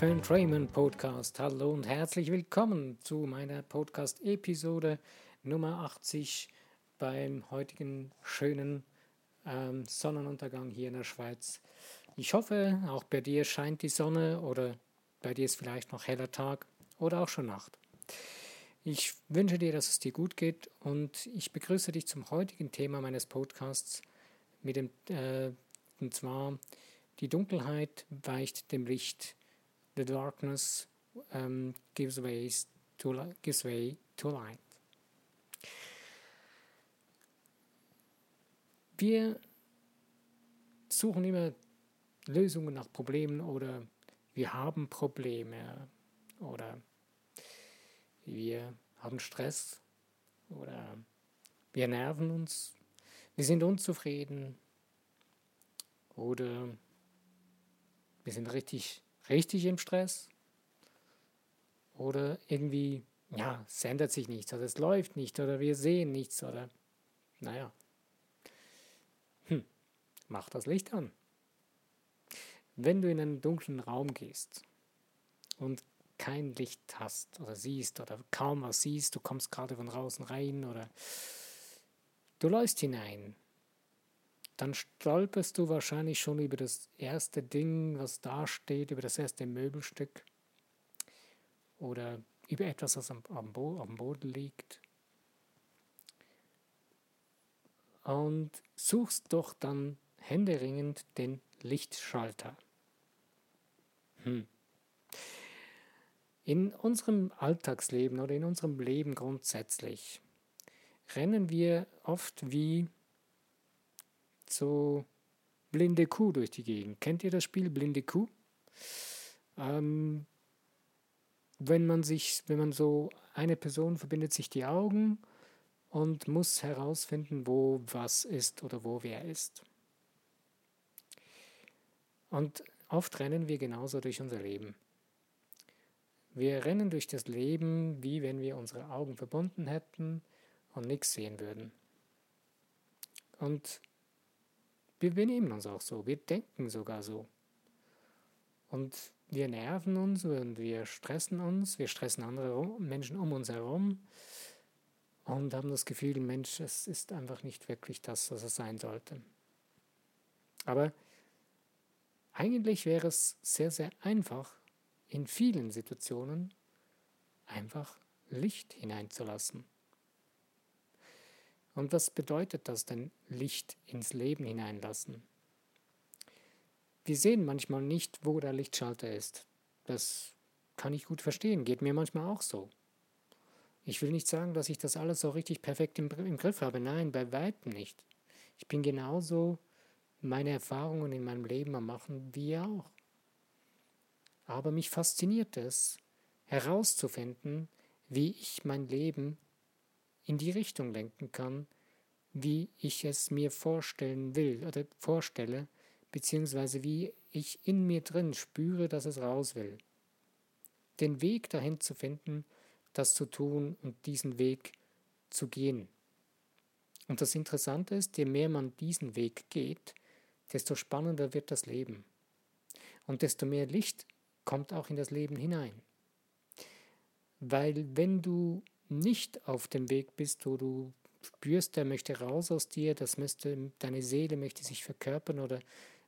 Fan Raymond Podcast. Hallo und herzlich willkommen zu meiner Podcast-Episode Nummer 80 beim heutigen schönen ähm, Sonnenuntergang hier in der Schweiz. Ich hoffe, auch bei dir scheint die Sonne oder bei dir ist vielleicht noch heller Tag oder auch schon Nacht. Ich wünsche dir, dass es dir gut geht und ich begrüße dich zum heutigen Thema meines Podcasts mit dem, äh, und zwar die Dunkelheit weicht dem Licht. The darkness um, gives, way to, gives way to light. Wir suchen immer Lösungen nach Problemen oder wir haben Probleme oder wir haben Stress oder wir nerven uns, wir sind unzufrieden oder wir sind richtig, richtig im Stress oder irgendwie, ja, es ändert sich nichts oder es läuft nicht oder wir sehen nichts oder, naja, hm, mach das Licht an. Wenn du in einen dunklen Raum gehst und kein Licht hast oder siehst oder kaum was siehst, du kommst gerade von draußen rein oder du läufst hinein, dann stolperst du wahrscheinlich schon über das erste Ding, was da steht, über das erste Möbelstück oder über etwas, was am, am, Bo am Boden liegt. Und suchst doch dann händeringend den Lichtschalter. Hm. In unserem Alltagsleben oder in unserem Leben grundsätzlich rennen wir oft wie so blinde Kuh durch die Gegend. Kennt ihr das Spiel Blinde Kuh? Ähm, wenn man sich, wenn man so eine Person verbindet sich die Augen und muss herausfinden, wo was ist oder wo wer ist. Und oft rennen wir genauso durch unser Leben. Wir rennen durch das Leben, wie wenn wir unsere Augen verbunden hätten und nichts sehen würden. Und wir benehmen uns auch so, wir denken sogar so. Und wir nerven uns und wir stressen uns, wir stressen andere Menschen um uns herum und haben das Gefühl, Mensch, es ist einfach nicht wirklich das, was es sein sollte. Aber eigentlich wäre es sehr, sehr einfach, in vielen Situationen einfach Licht hineinzulassen. Und was bedeutet das denn, Licht ins Leben hineinlassen? Wir sehen manchmal nicht, wo der Lichtschalter ist. Das kann ich gut verstehen, geht mir manchmal auch so. Ich will nicht sagen, dass ich das alles so richtig perfekt im, im Griff habe. Nein, bei weitem nicht. Ich bin genauso meine Erfahrungen in meinem Leben am Machen wie ihr auch. Aber mich fasziniert es, herauszufinden, wie ich mein Leben in die Richtung lenken kann, wie ich es mir vorstellen will oder vorstelle, beziehungsweise wie ich in mir drin spüre, dass es raus will. Den Weg dahin zu finden, das zu tun und diesen Weg zu gehen. Und das Interessante ist, je mehr man diesen Weg geht, desto spannender wird das Leben. Und desto mehr Licht kommt auch in das Leben hinein. Weil wenn du nicht auf dem Weg bist, wo du spürst, der möchte raus aus dir, das möchte, deine Seele möchte sich verkörpern oder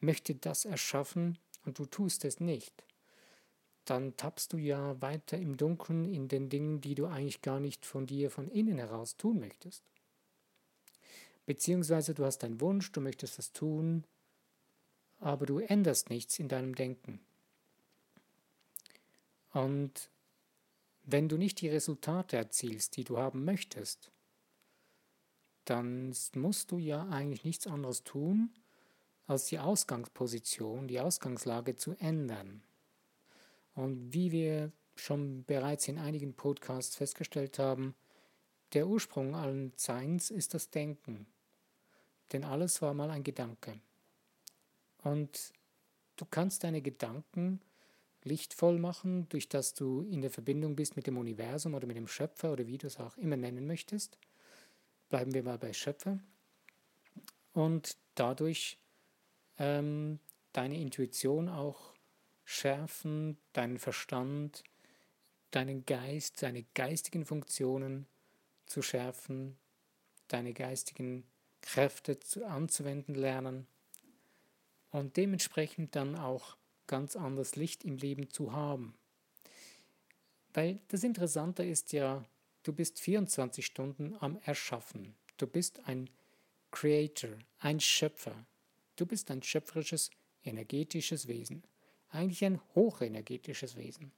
möchte das erschaffen und du tust es nicht, dann tappst du ja weiter im Dunkeln in den Dingen, die du eigentlich gar nicht von dir von innen heraus tun möchtest. Beziehungsweise du hast einen Wunsch, du möchtest das tun, aber du änderst nichts in deinem Denken. Und wenn du nicht die Resultate erzielst, die du haben möchtest, dann musst du ja eigentlich nichts anderes tun, als die Ausgangsposition, die Ausgangslage zu ändern. Und wie wir schon bereits in einigen Podcasts festgestellt haben, der Ursprung allen Seins ist das Denken. Denn alles war mal ein Gedanke. Und du kannst deine Gedanken lichtvoll machen, durch das du in der Verbindung bist mit dem Universum oder mit dem Schöpfer oder wie du es auch immer nennen möchtest. Bleiben wir mal bei Schöpfer. Und dadurch ähm, deine Intuition auch schärfen, deinen Verstand, deinen Geist, deine geistigen Funktionen zu schärfen, deine geistigen Kräfte zu, anzuwenden lernen und dementsprechend dann auch ganz anderes Licht im Leben zu haben. Weil das Interessante ist ja, du bist 24 Stunden am Erschaffen. Du bist ein Creator, ein Schöpfer. Du bist ein schöpferisches, energetisches Wesen. Eigentlich ein hochenergetisches Wesen.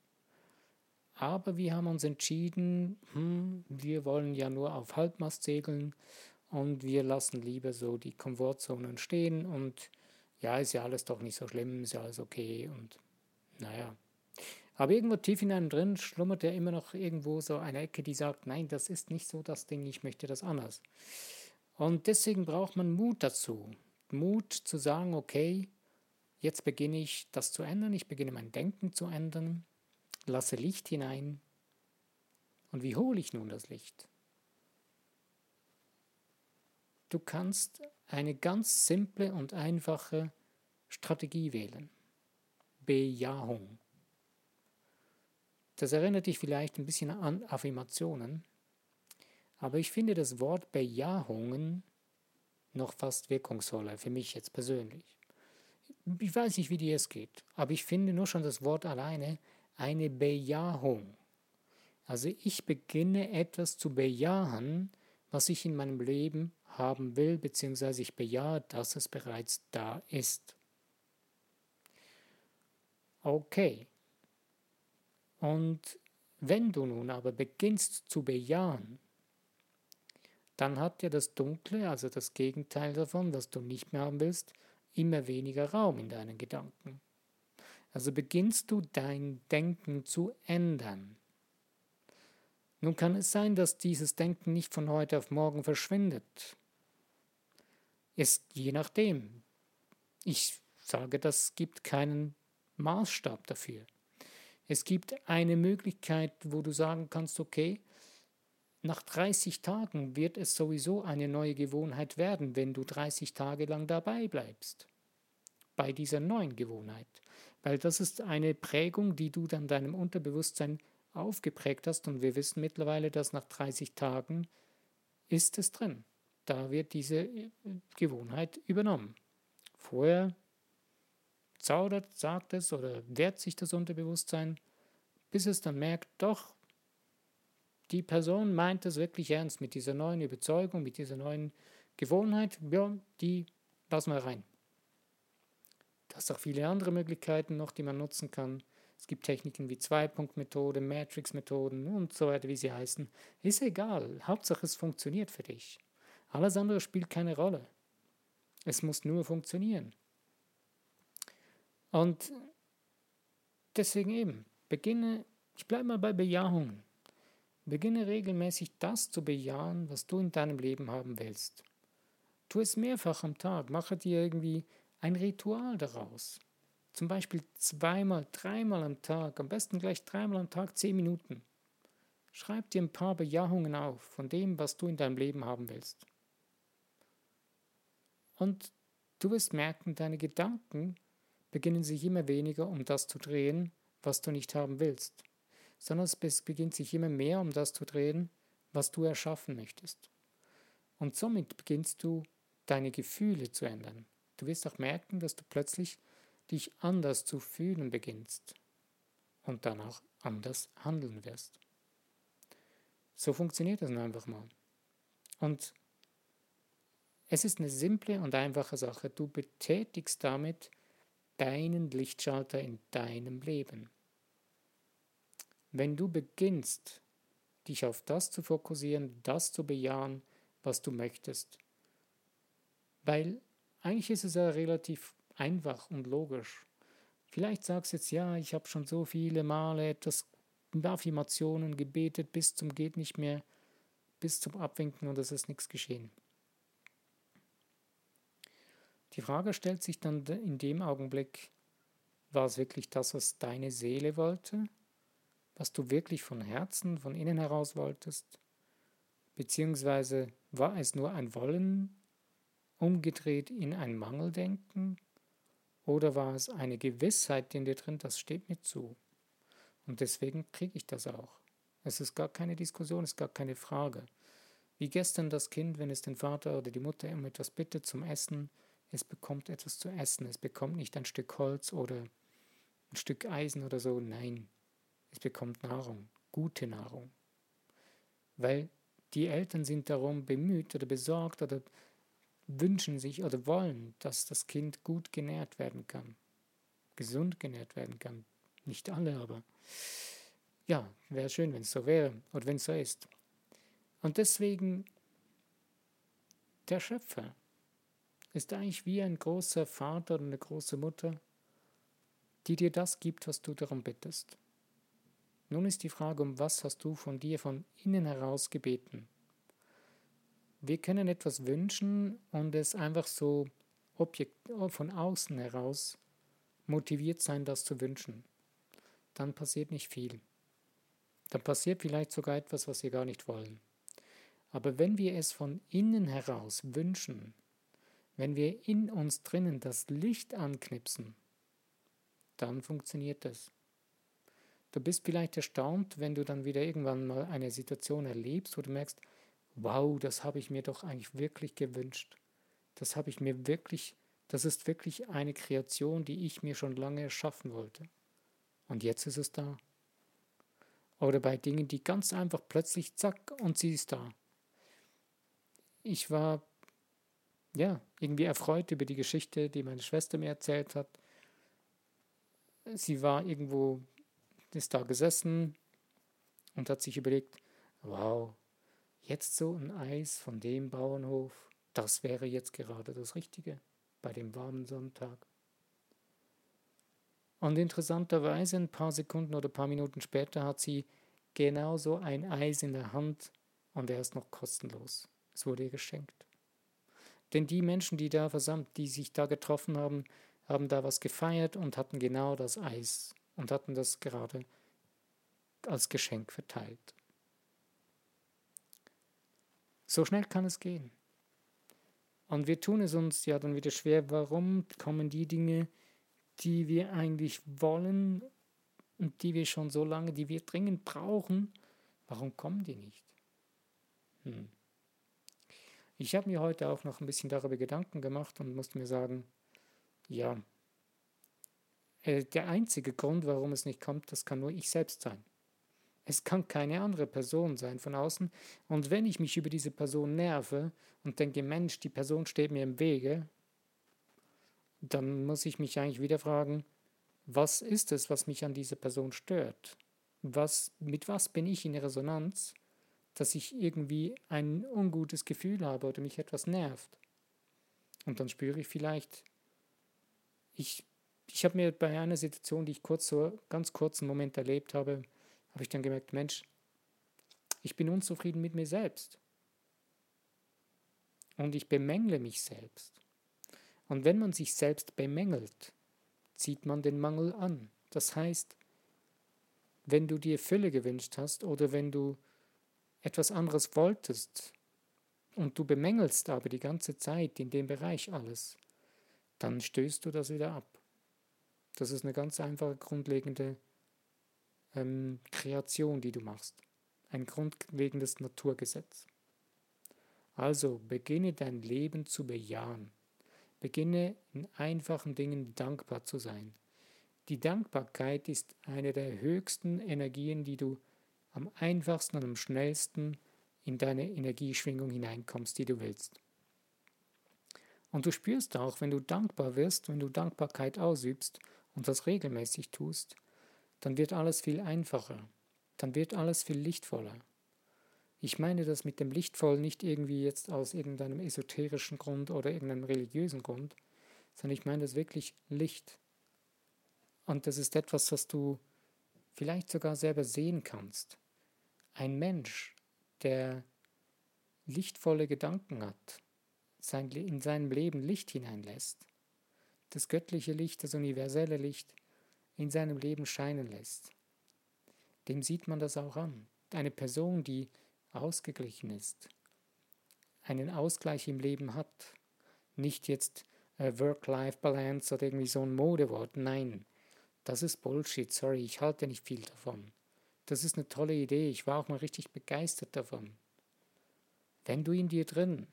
Aber wir haben uns entschieden, hm, wir wollen ja nur auf Halbmast segeln und wir lassen lieber so die Komfortzonen stehen und ja, ist ja alles doch nicht so schlimm, ist ja alles okay und naja. Aber irgendwo tief in einem drin schlummert ja immer noch irgendwo so eine Ecke, die sagt, nein, das ist nicht so das Ding, ich möchte das anders. Und deswegen braucht man Mut dazu. Mut zu sagen, okay, jetzt beginne ich das zu ändern, ich beginne mein Denken zu ändern, lasse Licht hinein. Und wie hole ich nun das Licht? Du kannst eine ganz simple und einfache Strategie wählen. Bejahung. Das erinnert dich vielleicht ein bisschen an Affirmationen, aber ich finde das Wort Bejahungen noch fast wirkungsvoller für mich jetzt persönlich. Ich weiß nicht, wie dir es geht, aber ich finde nur schon das Wort alleine eine Bejahung. Also ich beginne etwas zu bejahen, was ich in meinem Leben haben will, beziehungsweise ich bejahe, dass es bereits da ist. Okay. Und wenn du nun aber beginnst zu bejahen, dann hat ja das Dunkle, also das Gegenteil davon, was du nicht mehr haben willst, immer weniger Raum in deinen Gedanken. Also beginnst du dein Denken zu ändern. Nun kann es sein, dass dieses Denken nicht von heute auf morgen verschwindet. Es je nachdem. Ich sage, das gibt keinen Maßstab dafür. Es gibt eine Möglichkeit, wo du sagen kannst, okay, nach 30 Tagen wird es sowieso eine neue Gewohnheit werden, wenn du 30 Tage lang dabei bleibst. Bei dieser neuen Gewohnheit. Weil das ist eine Prägung, die du dann deinem Unterbewusstsein aufgeprägt hast und wir wissen mittlerweile, dass nach 30 Tagen ist es drin. Da wird diese äh, Gewohnheit übernommen. Vorher zaudert, sagt es oder wehrt sich das Unterbewusstsein, bis es dann merkt, doch, die Person meint es wirklich ernst mit dieser neuen Überzeugung, mit dieser neuen Gewohnheit, ja, die lassen wir rein. Da ist auch viele andere Möglichkeiten noch, die man nutzen kann. Es gibt Techniken wie Zwei-Punkt-Methode, Matrix-Methoden und so weiter, wie sie heißen. Ist egal. Hauptsache, es funktioniert für dich. Alles andere spielt keine Rolle. Es muss nur funktionieren. Und deswegen eben, beginne, ich bleibe mal bei Bejahungen. Beginne regelmäßig das zu bejahen, was du in deinem Leben haben willst. Tu es mehrfach am Tag, mache dir irgendwie ein Ritual daraus. Zum Beispiel zweimal, dreimal am Tag, am besten gleich dreimal am Tag zehn Minuten. Schreib dir ein paar Bejahungen auf von dem, was du in deinem Leben haben willst. Und du wirst merken, deine Gedanken beginnen sich immer weniger um das zu drehen, was du nicht haben willst sondern es beginnt sich immer mehr um das zu drehen, was du erschaffen möchtest. Und somit beginnst du deine Gefühle zu ändern. Du wirst auch merken, dass du plötzlich dich anders zu fühlen beginnst und danach anders handeln wirst. So funktioniert das einfach mal. Und es ist eine simple und einfache Sache. Du betätigst damit deinen Lichtschalter in deinem Leben. Wenn du beginnst, dich auf das zu fokussieren, das zu bejahen, was du möchtest. Weil eigentlich ist es ja relativ einfach und logisch. Vielleicht sagst du jetzt, ja, ich habe schon so viele Male etwas Affirmationen gebetet bis zum geht nicht mehr, bis zum Abwinken und es ist nichts geschehen. Die Frage stellt sich dann in dem Augenblick, war es wirklich das, was deine Seele wollte? was du wirklich von Herzen, von innen heraus wolltest? Beziehungsweise war es nur ein Wollen, umgedreht in ein Mangeldenken? Oder war es eine Gewissheit in dir drin, das steht mir zu? Und deswegen kriege ich das auch. Es ist gar keine Diskussion, es ist gar keine Frage. Wie gestern das Kind, wenn es den Vater oder die Mutter um etwas bittet zum Essen, es bekommt etwas zu essen. Es bekommt nicht ein Stück Holz oder ein Stück Eisen oder so. Nein, es bekommt Nahrung, gute Nahrung. Weil die Eltern sind darum bemüht oder besorgt oder wünschen sich oder wollen, dass das Kind gut genährt werden kann, gesund genährt werden kann. Nicht alle, aber ja, wäre schön, wenn es so wäre oder wenn es so ist. Und deswegen, der Schöpfer ist eigentlich wie ein großer Vater oder eine große Mutter, die dir das gibt, was du darum bittest. Nun ist die Frage, um was hast du von dir von innen heraus gebeten? Wir können etwas wünschen und es einfach so objekt, von außen heraus motiviert sein, das zu wünschen. Dann passiert nicht viel. Dann passiert vielleicht sogar etwas, was wir gar nicht wollen. Aber wenn wir es von innen heraus wünschen, wenn wir in uns drinnen das Licht anknipsen, dann funktioniert das. Du bist vielleicht erstaunt, wenn du dann wieder irgendwann mal eine Situation erlebst, wo du merkst, wow, das habe ich mir doch eigentlich wirklich gewünscht. Das habe ich mir wirklich, das ist wirklich eine Kreation, die ich mir schon lange erschaffen wollte. Und jetzt ist es da. Oder bei Dingen, die ganz einfach plötzlich zack und sie ist da. Ich war ja irgendwie erfreut über die Geschichte, die meine Schwester mir erzählt hat. Sie war irgendwo, ist da gesessen und hat sich überlegt, wow, Jetzt so ein Eis von dem Bauernhof, das wäre jetzt gerade das Richtige bei dem warmen Sonntag. Und interessanterweise, ein paar Sekunden oder ein paar Minuten später hat sie genauso ein Eis in der Hand und er ist noch kostenlos. Es wurde ihr geschenkt. Denn die Menschen, die da versammelt, die sich da getroffen haben, haben da was gefeiert und hatten genau das Eis und hatten das gerade als Geschenk verteilt. So schnell kann es gehen. Und wir tun es uns ja dann wieder schwer. Warum kommen die Dinge, die wir eigentlich wollen und die wir schon so lange, die wir dringend brauchen, warum kommen die nicht? Hm. Ich habe mir heute auch noch ein bisschen darüber Gedanken gemacht und musste mir sagen, ja, äh, der einzige Grund, warum es nicht kommt, das kann nur ich selbst sein. Es kann keine andere Person sein von außen. Und wenn ich mich über diese Person nerve und denke, Mensch, die Person steht mir im Wege, dann muss ich mich eigentlich wieder fragen, was ist es, was mich an dieser Person stört? Was, mit was bin ich in Resonanz, dass ich irgendwie ein ungutes Gefühl habe oder mich etwas nervt? Und dann spüre ich vielleicht, ich, ich habe mir bei einer Situation, die ich kurz so ganz kurzen Moment erlebt habe, habe ich dann gemerkt, Mensch, ich bin unzufrieden mit mir selbst. Und ich bemängle mich selbst. Und wenn man sich selbst bemängelt, zieht man den Mangel an. Das heißt, wenn du dir Fülle gewünscht hast oder wenn du etwas anderes wolltest und du bemängelst aber die ganze Zeit in dem Bereich alles, dann stößt du das wieder ab. Das ist eine ganz einfache, grundlegende ähm, Kreation, die du machst. Ein grundlegendes Naturgesetz. Also beginne dein Leben zu bejahen. Beginne in einfachen Dingen dankbar zu sein. Die Dankbarkeit ist eine der höchsten Energien, die du am einfachsten und am schnellsten in deine Energieschwingung hineinkommst, die du willst. Und du spürst auch, wenn du dankbar wirst, wenn du Dankbarkeit ausübst und das regelmäßig tust, dann wird alles viel einfacher, dann wird alles viel lichtvoller. Ich meine das mit dem Lichtvoll nicht irgendwie jetzt aus irgendeinem esoterischen Grund oder irgendeinem religiösen Grund, sondern ich meine das wirklich Licht. Und das ist etwas, was du vielleicht sogar selber sehen kannst. Ein Mensch, der lichtvolle Gedanken hat, in seinem Leben Licht hineinlässt, das göttliche Licht, das universelle Licht, in seinem Leben scheinen lässt. Dem sieht man das auch an. Eine Person, die ausgeglichen ist, einen Ausgleich im Leben hat, nicht jetzt äh, Work-Life-Balance oder irgendwie so ein Modewort. Nein, das ist Bullshit. Sorry, ich halte nicht viel davon. Das ist eine tolle Idee. Ich war auch mal richtig begeistert davon. Wenn du in dir drin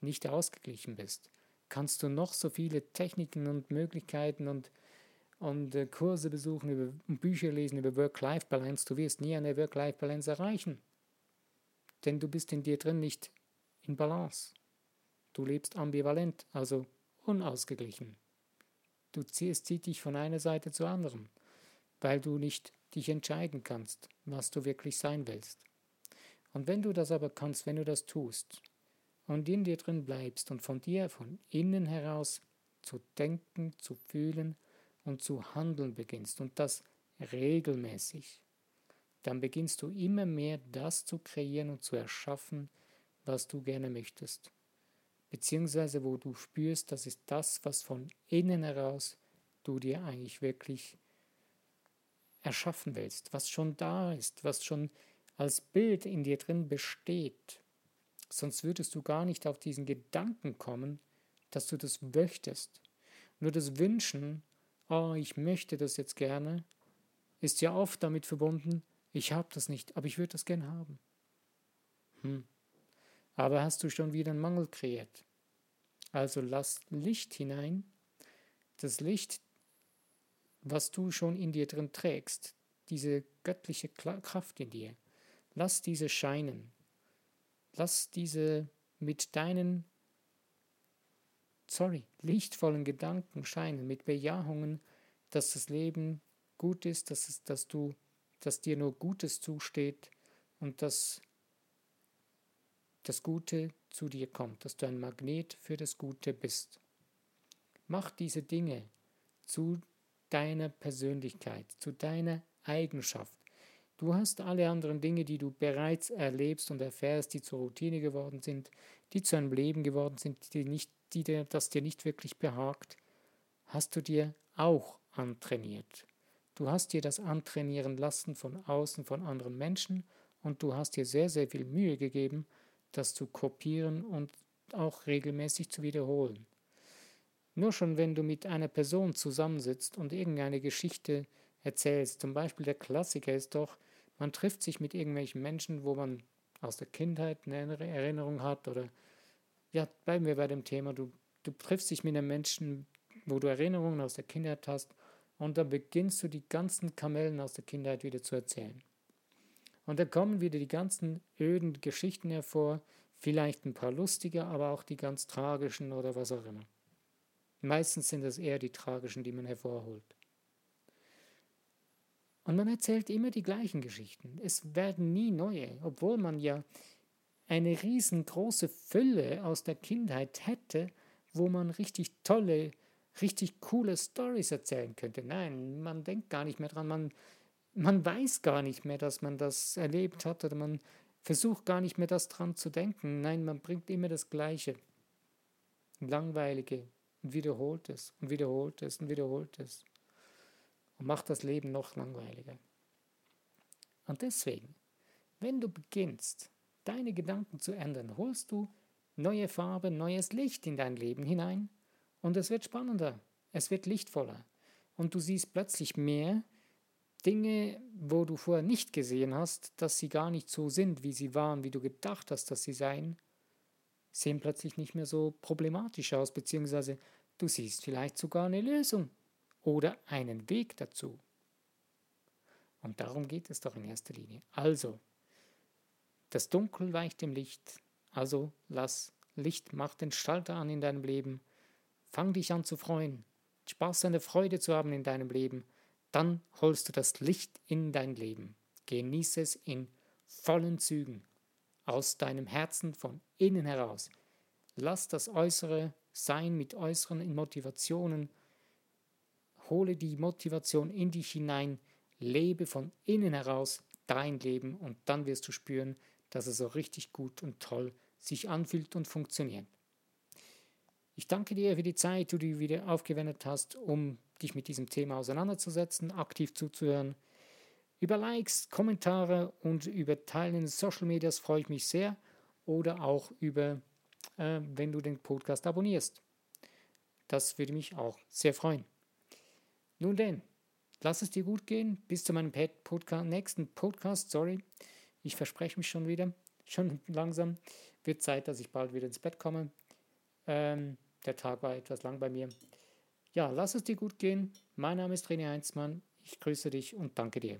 nicht ausgeglichen bist, kannst du noch so viele Techniken und Möglichkeiten und, und äh, Kurse besuchen, über, Bücher lesen über Work-Life-Balance. Du wirst nie eine Work-Life-Balance erreichen. Denn du bist in dir drin nicht in Balance. Du lebst ambivalent, also unausgeglichen. Du ziehst, dich von einer Seite zur anderen, weil du nicht dich entscheiden kannst, was du wirklich sein willst. Und wenn du das aber kannst, wenn du das tust und in dir drin bleibst und von dir von innen heraus zu denken, zu fühlen und zu handeln beginnst und das regelmäßig, dann beginnst du immer mehr das zu kreieren und zu erschaffen, was du gerne möchtest. Beziehungsweise wo du spürst, das ist das, was von innen heraus du dir eigentlich wirklich erschaffen willst, was schon da ist, was schon als Bild in dir drin besteht. Sonst würdest du gar nicht auf diesen Gedanken kommen, dass du das möchtest. Nur das Wünschen, oh, ich möchte das jetzt gerne, ist ja oft damit verbunden, ich habe das nicht, aber ich würde das gerne haben. Hm. Aber hast du schon wieder einen Mangel kreiert? Also lass Licht hinein, das Licht, was du schon in dir drin trägst, diese göttliche Kraft in dir. Lass diese scheinen. Lass diese mit deinen, sorry, lichtvollen Gedanken scheinen, mit Bejahungen, dass das Leben gut ist, dass, es, dass du dass dir nur Gutes zusteht und dass das Gute zu dir kommt, dass du ein Magnet für das Gute bist. Mach diese Dinge zu deiner Persönlichkeit, zu deiner Eigenschaft. Du hast alle anderen Dinge, die du bereits erlebst und erfährst, die zur Routine geworden sind, die zu einem Leben geworden sind, die nicht, die dir, das dir nicht wirklich behagt, hast du dir auch antrainiert. Du hast dir das antrainieren lassen von außen, von anderen Menschen und du hast dir sehr, sehr viel Mühe gegeben, das zu kopieren und auch regelmäßig zu wiederholen. Nur schon wenn du mit einer Person zusammensitzt und irgendeine Geschichte erzählst, zum Beispiel der Klassiker ist doch, man trifft sich mit irgendwelchen Menschen, wo man aus der Kindheit eine Erinnerung hat oder ja, bleiben wir bei dem Thema, du, du triffst dich mit einem Menschen, wo du Erinnerungen aus der Kindheit hast und dann beginnst du die ganzen Kamellen aus der Kindheit wieder zu erzählen. Und da kommen wieder die ganzen öden Geschichten hervor, vielleicht ein paar lustige, aber auch die ganz tragischen oder was auch immer. Meistens sind es eher die tragischen, die man hervorholt. Und man erzählt immer die gleichen Geschichten. Es werden nie neue, obwohl man ja eine riesengroße Fülle aus der Kindheit hätte, wo man richtig tolle richtig coole Stories erzählen könnte. Nein, man denkt gar nicht mehr dran, man, man weiß gar nicht mehr, dass man das erlebt hat oder man versucht gar nicht mehr das dran zu denken. Nein, man bringt immer das Gleiche. Langweilige und wiederholt es und wiederholt es und wiederholt es und macht das Leben noch langweiliger. Und deswegen, wenn du beginnst, deine Gedanken zu ändern, holst du neue Farbe, neues Licht in dein Leben hinein und es wird spannender, es wird lichtvoller. Und du siehst plötzlich mehr Dinge, wo du vorher nicht gesehen hast, dass sie gar nicht so sind, wie sie waren, wie du gedacht hast, dass sie seien, sehen plötzlich nicht mehr so problematisch aus, beziehungsweise du siehst vielleicht sogar eine Lösung oder einen Weg dazu. Und darum geht es doch in erster Linie. Also, das Dunkel weicht dem Licht, also lass Licht, mach den Schalter an in deinem Leben Fang dich an zu freuen, Spaß und Freude zu haben in deinem Leben, dann holst du das Licht in dein Leben. Genieße es in vollen Zügen, aus deinem Herzen von innen heraus. Lass das Äußere sein mit äußeren Motivationen. Hole die Motivation in dich hinein, lebe von innen heraus dein Leben und dann wirst du spüren, dass es so richtig gut und toll sich anfühlt und funktioniert. Ich danke dir für die Zeit, die du wieder aufgewendet hast, um dich mit diesem Thema auseinanderzusetzen, aktiv zuzuhören. Über Likes, Kommentare und über Teilen in Social Medias freue ich mich sehr oder auch über, äh, wenn du den Podcast abonnierst. Das würde mich auch sehr freuen. Nun denn, lass es dir gut gehen. Bis zu meinem Podcast, nächsten Podcast. Sorry, ich verspreche mich schon wieder. Schon langsam. Wird Zeit, dass ich bald wieder ins Bett komme. Ähm, der Tag war etwas lang bei mir. Ja, lass es dir gut gehen. Mein Name ist René Heinzmann. Ich grüße dich und danke dir.